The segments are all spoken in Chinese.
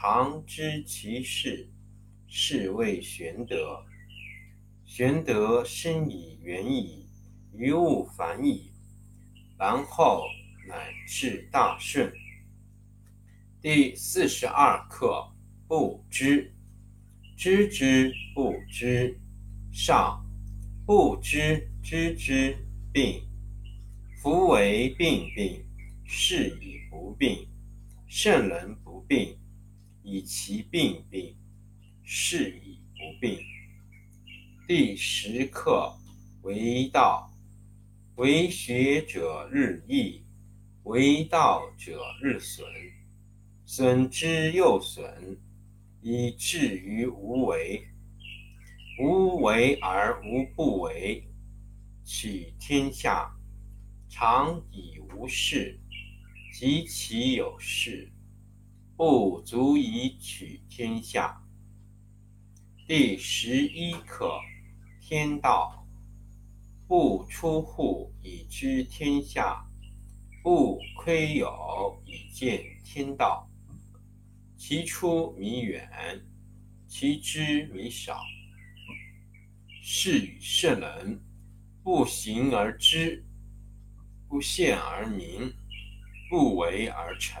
常知其事，是谓玄德。玄德深以远矣，于物反矣，然后乃至大顺。第四十二课：不知，知之不知，上；不知知之病。夫为病病，是以不病。圣人不病。以其病病，是以不病。第十课：为道，为学者日益，为道者日损，损之又损，以至于无为。无为而无不为，取天下常以无事，及其有事。不足以取天下。第十一课：天道，不出户以知天下，不窥牖以见天道。其出弥远，其知弥少。是以圣人，不行而知，不见而明，不为而成。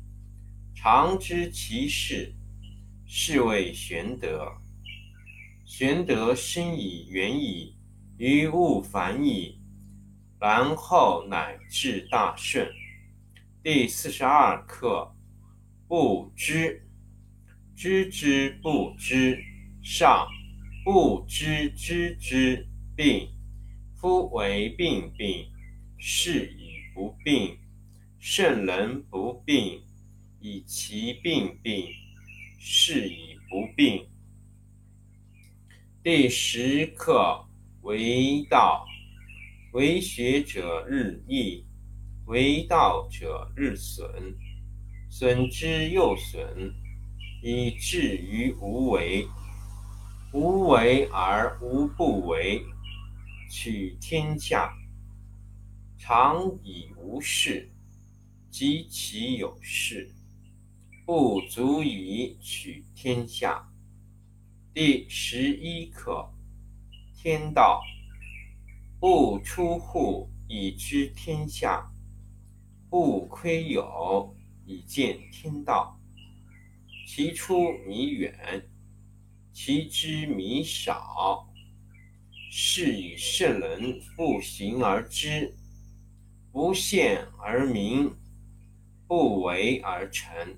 常知其事，是谓玄德。玄德深以远矣，于物反矣，然后乃至大顺。第四十二课：不知，知之不知，上；不知知之病。夫为病病，是以不病。圣人不病。以其病病，是以不病。第十课：为道，为学者日益，为道者日损，损之又损，以至于无为。无为而无不为，取天下常以无事，及其有事。不足以取天下。第十一课：天道，不出户以知天下，不窥牖以见天道。其出弥远，其知弥少。是以圣人不行而知，不见而明，不为而成。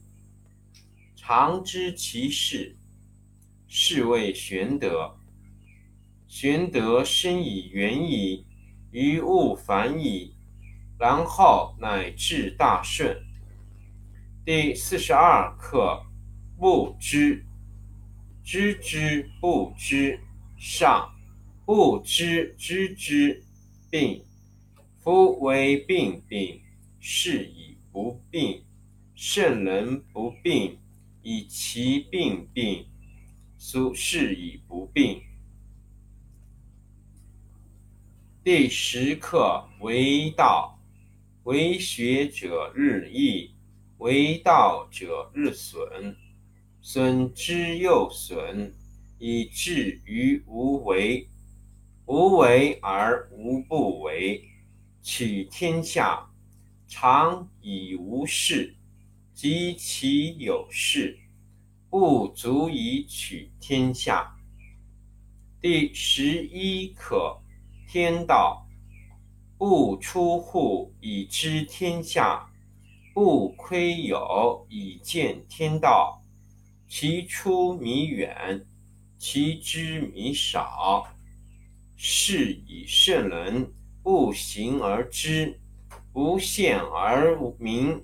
常知其事，是谓玄德。玄德深以远矣，于物反矣，然后乃至大顺。第四十二课：不知，知之不知，上；不知知之，病。夫为病病，是以不病。圣人不病，以其病病，苏是以不病。第十课为道，为学者日益，为道者日损，损之又损，以至于无为。无为而无不为。取天下常以无事，及其有事，不足以取天下。第十一课：天道不出户以知天下，不窥有以见天道。其出弥远，其知弥少。是以圣人。不行而知，不见而明，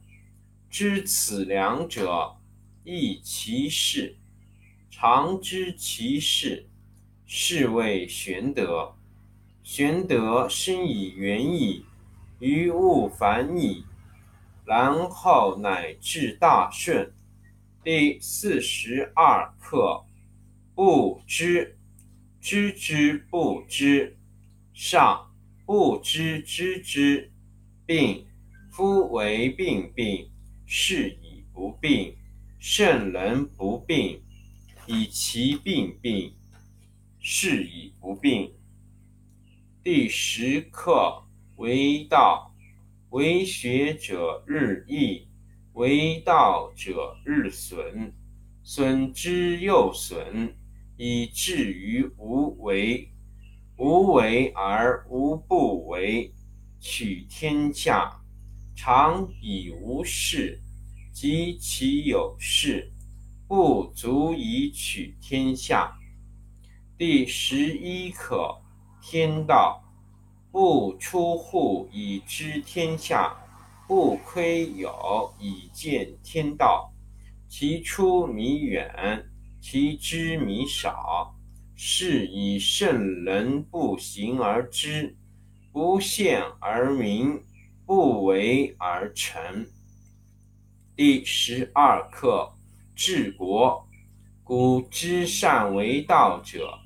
知此两者，亦其事。常知其事，是谓玄德。玄德深以远矣，于物反矣，然后乃至大顺。第四十二课：不知，知之不知，上。不知知之，病。夫为病病，是以不病。圣人不病，以其病病，是以不病。第十课为道，为学者日益，为道者日损，损之又损，以至于无为。无为而无不为，取天下常以无事，及其有事，不足以取天下。第十一课：天道不出户以知天下，不窥有以见天道。其出弥远，其知弥少。是以圣人不行而知，不见而明，不为而成。第十二课：治国。古之善为道者，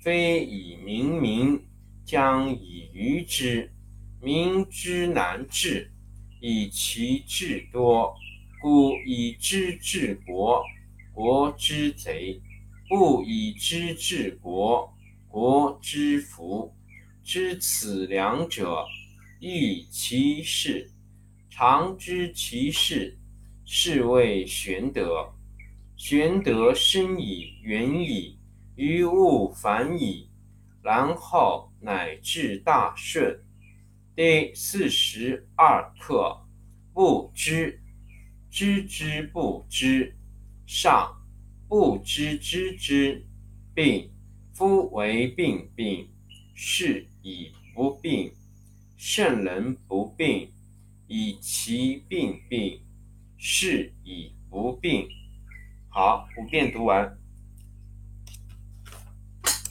非以明民，将以愚之。民之难治，以其智多。故以知治国，国之贼。不以知治国，国之福。知此两者，亦其事。常知其事，是谓玄德。玄德深以远矣，于物反矣，然后乃至大顺。第四十二课：不知，知之不知，上。不知知之，病。夫为病病，是以不病。圣人不病，以其病病，是以不病。好，五遍读完。